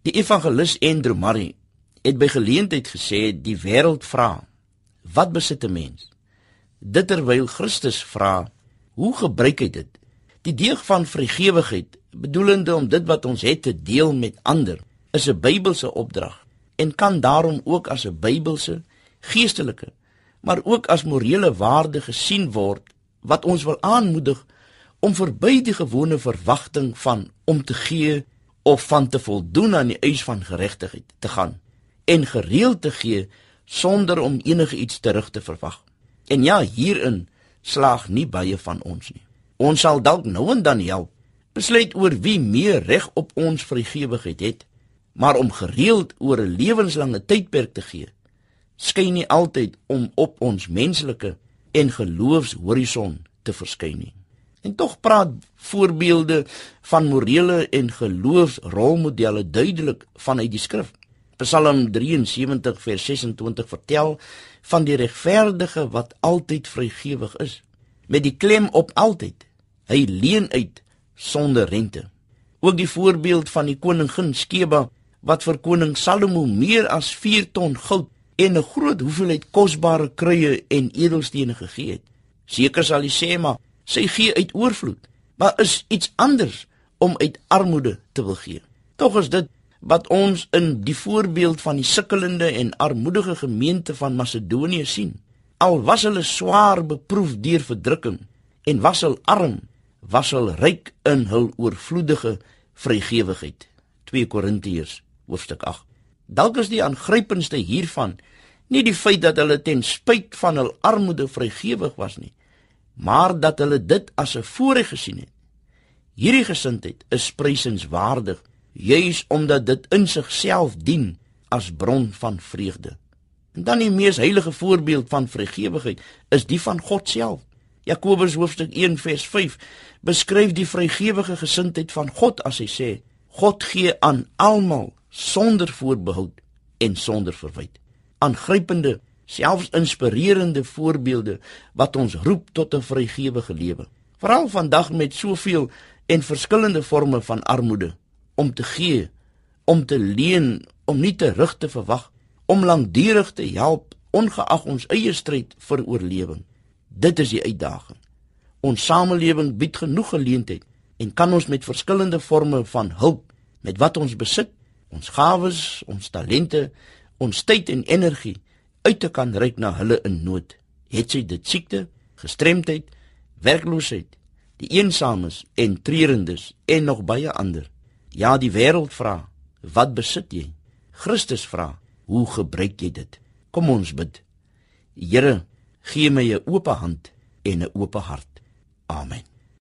Die evangelis Andrew Murray het by geleentheid gesê die wêreld vra: Wat besit 'n mens? Dit terwyl Christus vra: Hoe gebruik hy dit? Die deeg van vrygewigheid, bedoelende om dit wat ons het te deel met ander, is 'n Bybelse opdrag en kan daarom ook as 'n Bybelse, geestelike, maar ook as morele waarde gesien word wat ons wil aanmoedig om verby die gewone verwagting van om te gee of van te voldoen aan die eis van geregtigheid te gaan en gereeld te gee sonder om enige iets terug te verwag. En ja, hierin slaag nie baie van ons nie. Ons sal dalk nou en dan help besluit oor wie meer reg op ons vrygewigheid het, maar om gereeld oor 'n lewenslange tydperk te gee, skyn nie altyd om op ons menslike en geloofshorison te verskyn nie. En tog praat voorbeelde van morele en geloofsrolmodelle duidelik vanuit die skrif. Psalm 73 vers 26 vertel van die regverdige wat altyd vrygewig is met die klem op altyd. Hy leen uit sonder rente. Ook die voorbeeld van die koningin Skeba wat vir koning Salomo meer as 4 ton goud en 'n groot hoeveelheid kosbare kruie en edelstene gegee het. Seker sal jy sê maar sy gee uit oorvloed, maar is iets anders om uit armoede te wil gee. Tog is dit wat ons in die voorbeeld van die sukkelende en armoedige gemeente van Macedonië sien. Al was hulle swaar beproef deur verdrukking en was hulle arm, was hulle ryk in hul oorvloedige vrygewigheid. 2 Korintiërs hoofstuk 8. Dalk is die aangrypendste hiervan nie die feit dat hulle ten spyt van hul armoede vrygewig was nie, maar dat hulle dit as 'n voorreg gesien het. Hierdie gesindheid is prysenswaardig juis omdat dit in sigself dien as bron van vreugde. En dan die mees heilige voorbeeld van vrygewigheid is die van God self. Jakobus hoofstuk 1 vers 5 beskryf die vrygewige gesindheid van God as hy sê: God gee aan almal sonder voorbehoud en sonder verwyte. Aangrypende, selfs inspirerende voorbeelde wat ons roep tot 'n vrygewige lewe. Veral vandag met soveel en verskillende forme van armoede, om te gee, om te leen, om nie terug te verwag, om lankdurig te help ongeag ons eie stryd vir oorlewing. Dit is die uitdaging. Ons samelewing bied genoeg geleentheid en kan ons met verskillende forme van hulp met wat ons besit, ons gawes, ons talente, ons tyd en energie uit te kan reik na hulle in nood. Het sy dit siekte, gestremdheid, werkloosheid, die eensames en treurendes en nog baie ander. Ja, die wêreld vra, wat besit jy? Christus vra, hoe gebruik jy dit? Kom ons bid. Here, gee my 'n oop hand en 'n oop hart. Amen.